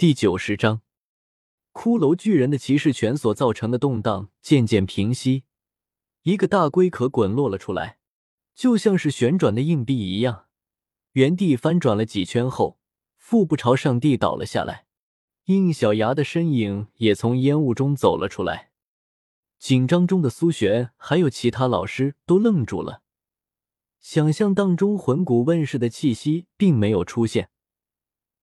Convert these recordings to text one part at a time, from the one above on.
第九十章，骷髅巨人的骑士拳所造成的动荡渐渐平息，一个大龟壳滚落了出来，就像是旋转的硬币一样，原地翻转了几圈后，腹部朝上地倒了下来。应小牙的身影也从烟雾中走了出来。紧张中的苏璇还有其他老师都愣住了，想象当中魂骨问世的气息并没有出现。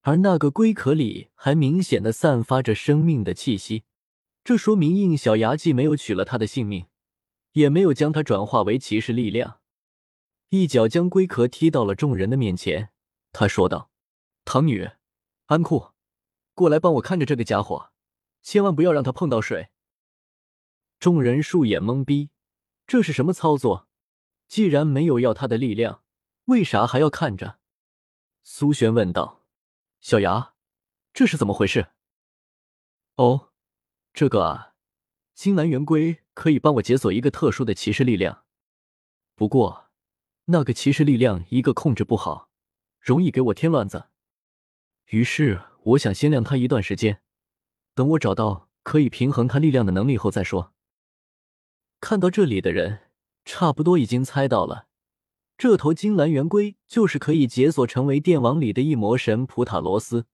而那个龟壳里还明显的散发着生命的气息，这说明应小牙既没有取了他的性命，也没有将他转化为骑士力量。一脚将龟壳踢到了众人的面前，他说道：“唐女，安库，过来帮我看着这个家伙，千万不要让他碰到水。”众人竖眼懵逼，这是什么操作？既然没有要他的力量，为啥还要看着？苏璇问道。小牙，这是怎么回事？哦，这个啊，金兰圆规可以帮我解锁一个特殊的骑士力量，不过那个骑士力量一个控制不好，容易给我添乱子。于是我想先晾他一段时间，等我找到可以平衡他力量的能力后再说。看到这里的人，差不多已经猜到了。这头金蓝圆龟就是可以解锁成为电网里的异魔神普塔罗斯。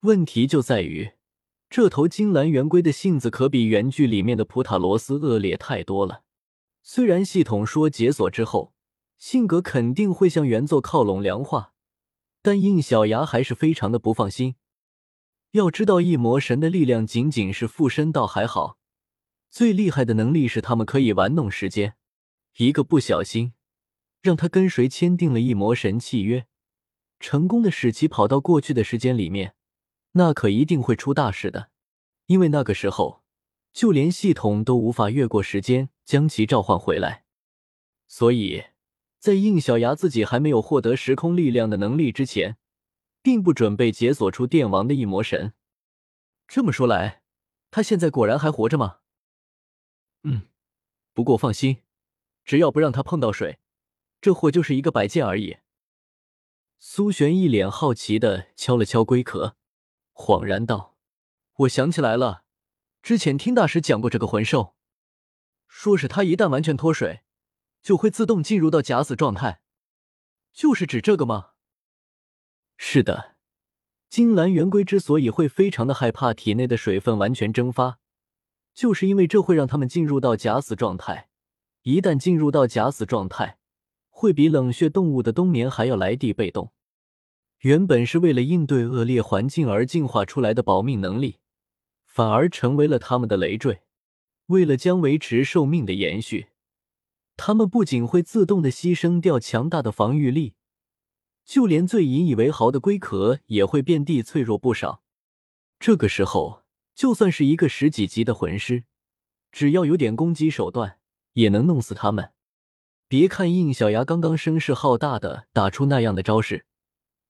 问题就在于，这头金蓝圆龟的性子可比原剧里面的普塔罗斯恶劣太多了。虽然系统说解锁之后性格肯定会向原作靠拢良化，但应小牙还是非常的不放心。要知道，异魔神的力量仅仅是附身倒还好，最厉害的能力是他们可以玩弄时间，一个不小心。让他跟谁签订了一魔神契约，成功的使其跑到过去的时间里面，那可一定会出大事的。因为那个时候，就连系统都无法越过时间将其召唤回来。所以，在应小牙自己还没有获得时空力量的能力之前，并不准备解锁出电王的一魔神。这么说来，他现在果然还活着吗？嗯，不过放心，只要不让他碰到水。这货就是一个摆件而已。苏璇一脸好奇的敲了敲龟壳，恍然道：“我想起来了，之前听大师讲过这个魂兽，说是它一旦完全脱水，就会自动进入到假死状态，就是指这个吗？”是的，金兰圆龟之所以会非常的害怕体内的水分完全蒸发，就是因为这会让他们进入到假死状态。一旦进入到假死状态，会比冷血动物的冬眠还要来地被动。原本是为了应对恶劣环境而进化出来的保命能力，反而成为了他们的累赘。为了将维持寿命的延续，他们不仅会自动的牺牲掉强大的防御力，就连最引以为豪的龟壳也会变地脆弱不少。这个时候，就算是一个十几级的魂师，只要有点攻击手段，也能弄死他们。别看应小牙刚刚声势浩大的打出那样的招式，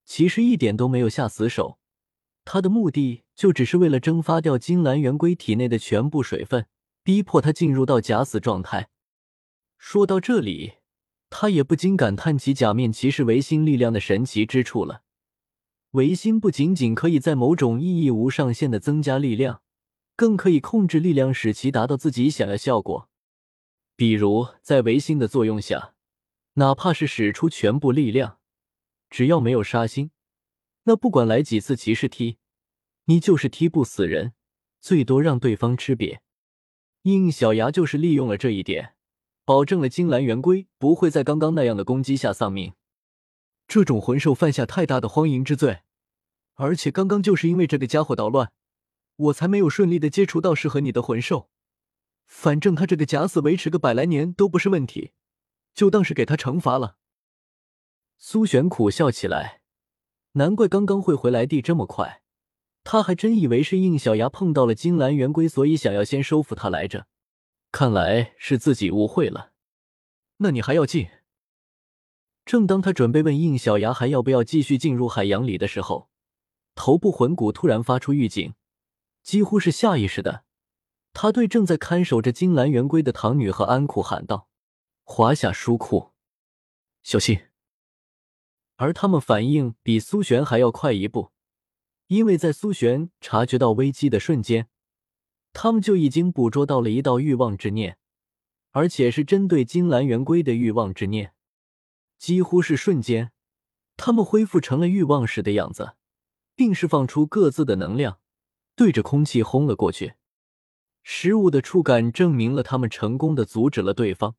其实一点都没有下死手。他的目的就只是为了蒸发掉金兰圆龟体内的全部水分，逼迫他进入到假死状态。说到这里，他也不禁感叹起假面骑士维新力量的神奇之处了。维新不仅仅可以在某种意义无上限的增加力量，更可以控制力量，使其达到自己想要效果。比如，在维新的作用下，哪怕是使出全部力量，只要没有杀心，那不管来几次骑士踢，你就是踢不死人，最多让对方吃瘪。应小牙就是利用了这一点，保证了金兰圆龟不会在刚刚那样的攻击下丧命。这种魂兽犯下太大的荒淫之罪，而且刚刚就是因为这个家伙捣乱，我才没有顺利的接触到适合你的魂兽。反正他这个假死维持个百来年都不是问题，就当是给他惩罚了。苏璇苦笑起来，难怪刚刚会回来地这么快，他还真以为是应小牙碰到了金兰圆龟，所以想要先收服他来着。看来是自己误会了。那你还要进？正当他准备问应小牙还要不要继续进入海洋里的时候，头部魂骨突然发出预警，几乎是下意识的。他对正在看守着金兰圆龟的唐女和安库喊道：“华夏书库，小心！”而他们反应比苏璇还要快一步，因为在苏璇察觉到危机的瞬间，他们就已经捕捉到了一道欲望之念，而且是针对金兰圆龟的欲望之念。几乎是瞬间，他们恢复成了欲望时的样子，并释放出各自的能量，对着空气轰了过去。食物的触感证明了他们成功的阻止了对方，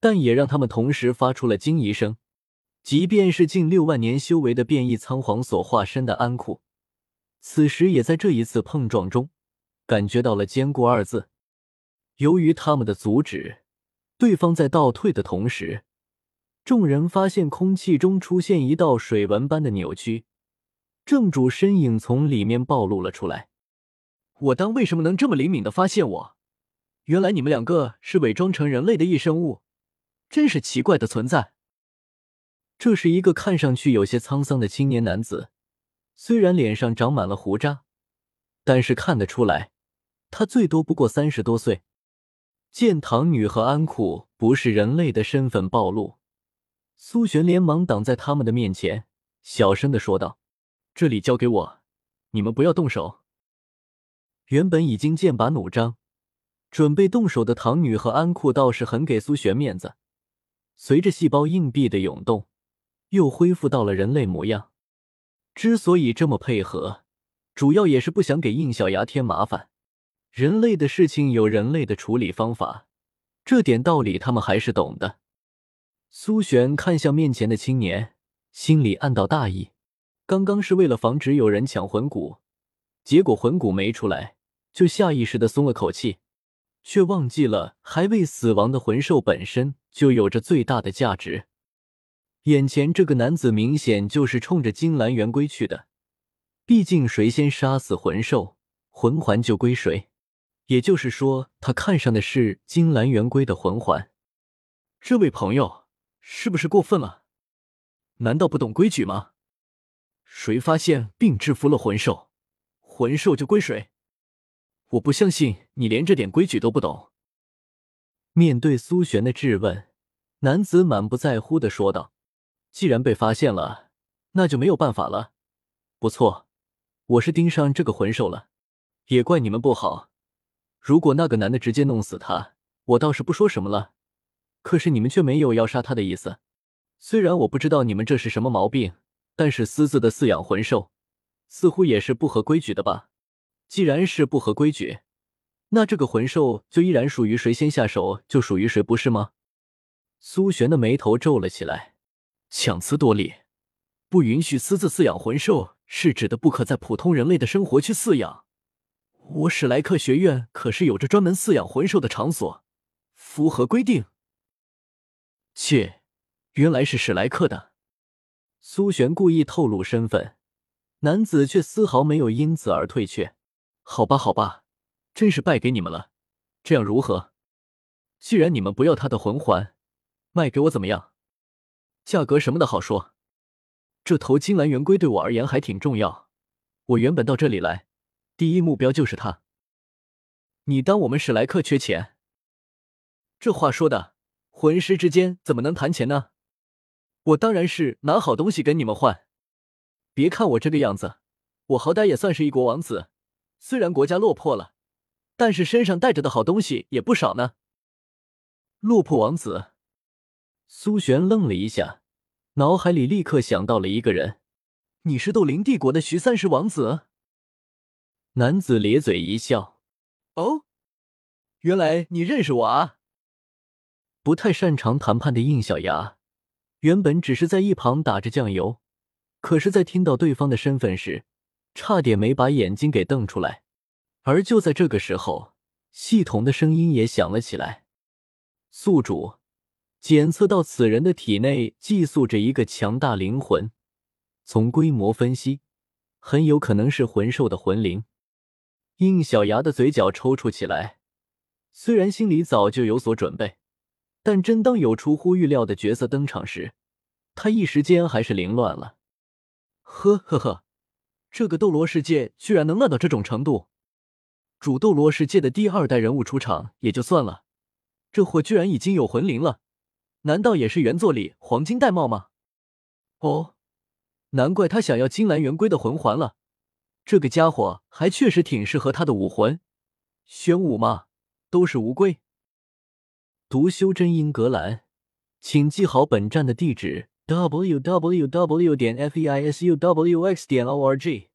但也让他们同时发出了惊疑声。即便是近六万年修为的变异仓皇所化身的安库，此时也在这一次碰撞中感觉到了“坚固”二字。由于他们的阻止，对方在倒退的同时，众人发现空气中出现一道水纹般的扭曲，正主身影从里面暴露了出来。我当为什么能这么灵敏的发现我？原来你们两个是伪装成人类的异生物，真是奇怪的存在。这是一个看上去有些沧桑的青年男子，虽然脸上长满了胡渣，但是看得出来，他最多不过三十多岁。见唐女和安库不是人类的身份暴露，苏璇连忙挡在他们的面前，小声的说道：“这里交给我，你们不要动手。”原本已经剑拔弩张、准备动手的唐女和安库倒是很给苏璇面子，随着细胞硬币的涌动。又恢复到了人类模样。之所以这么配合，主要也是不想给应小牙添麻烦。人类的事情有人类的处理方法，这点道理他们还是懂的。苏璇看向面前的青年，心里暗道大意。刚刚是为了防止有人抢魂骨，结果魂骨没出来，就下意识的松了口气，却忘记了还未死亡的魂兽本身就有着最大的价值。眼前这个男子明显就是冲着金兰圆龟去的，毕竟谁先杀死魂兽，魂环就归谁。也就是说，他看上的是金兰圆龟的魂环。这位朋友是不是过分了？难道不懂规矩吗？谁发现并制服了魂兽，魂兽就归谁。我不相信你连这点规矩都不懂。面对苏璇的质问，男子满不在乎的说道。既然被发现了，那就没有办法了。不错，我是盯上这个魂兽了，也怪你们不好。如果那个男的直接弄死他，我倒是不说什么了。可是你们却没有要杀他的意思。虽然我不知道你们这是什么毛病，但是私自的饲养魂兽，似乎也是不合规矩的吧？既然是不合规矩，那这个魂兽就依然属于谁先下手就属于谁，不是吗？苏璇的眉头皱了起来。强词夺理，不允许私自饲养魂兽，是指的不可在普通人类的生活区饲养。我史莱克学院可是有着专门饲养魂兽的场所，符合规定。切，原来是史莱克的。苏璇故意透露身份，男子却丝毫没有因此而退却。好吧，好吧，真是败给你们了。这样如何？既然你们不要他的魂环，卖给我怎么样？价格什么的好说，这头金兰圆龟对我而言还挺重要。我原本到这里来，第一目标就是它。你当我们史莱克缺钱？这话说的，魂师之间怎么能谈钱呢？我当然是拿好东西跟你们换。别看我这个样子，我好歹也算是一国王子，虽然国家落魄了，但是身上带着的好东西也不少呢。落魄王子。苏璇愣了一下，脑海里立刻想到了一个人：“你是斗灵帝国的徐三十王子。”男子咧嘴一笑：“哦，原来你认识我啊！”不太擅长谈判的应小牙，原本只是在一旁打着酱油，可是，在听到对方的身份时，差点没把眼睛给瞪出来。而就在这个时候，系统的声音也响了起来：“宿主。”检测到此人的体内寄宿着一个强大灵魂，从规模分析，很有可能是魂兽的魂灵。应小牙的嘴角抽搐起来，虽然心里早就有所准备，但真当有出乎预料的角色登场时，他一时间还是凌乱了。呵呵呵，这个斗罗世界居然能烂到这种程度。主斗罗世界的第二代人物出场也就算了，这货居然已经有魂灵了，难道也是原作里黄金玳瑁吗？哦，难怪他想要金兰圆规的魂环了，这个家伙还确实挺适合他的武魂。玄武嘛，都是乌龟。读修真英格兰，请记好本站的地址。w w w 点 f e i s u w x 点 o r g。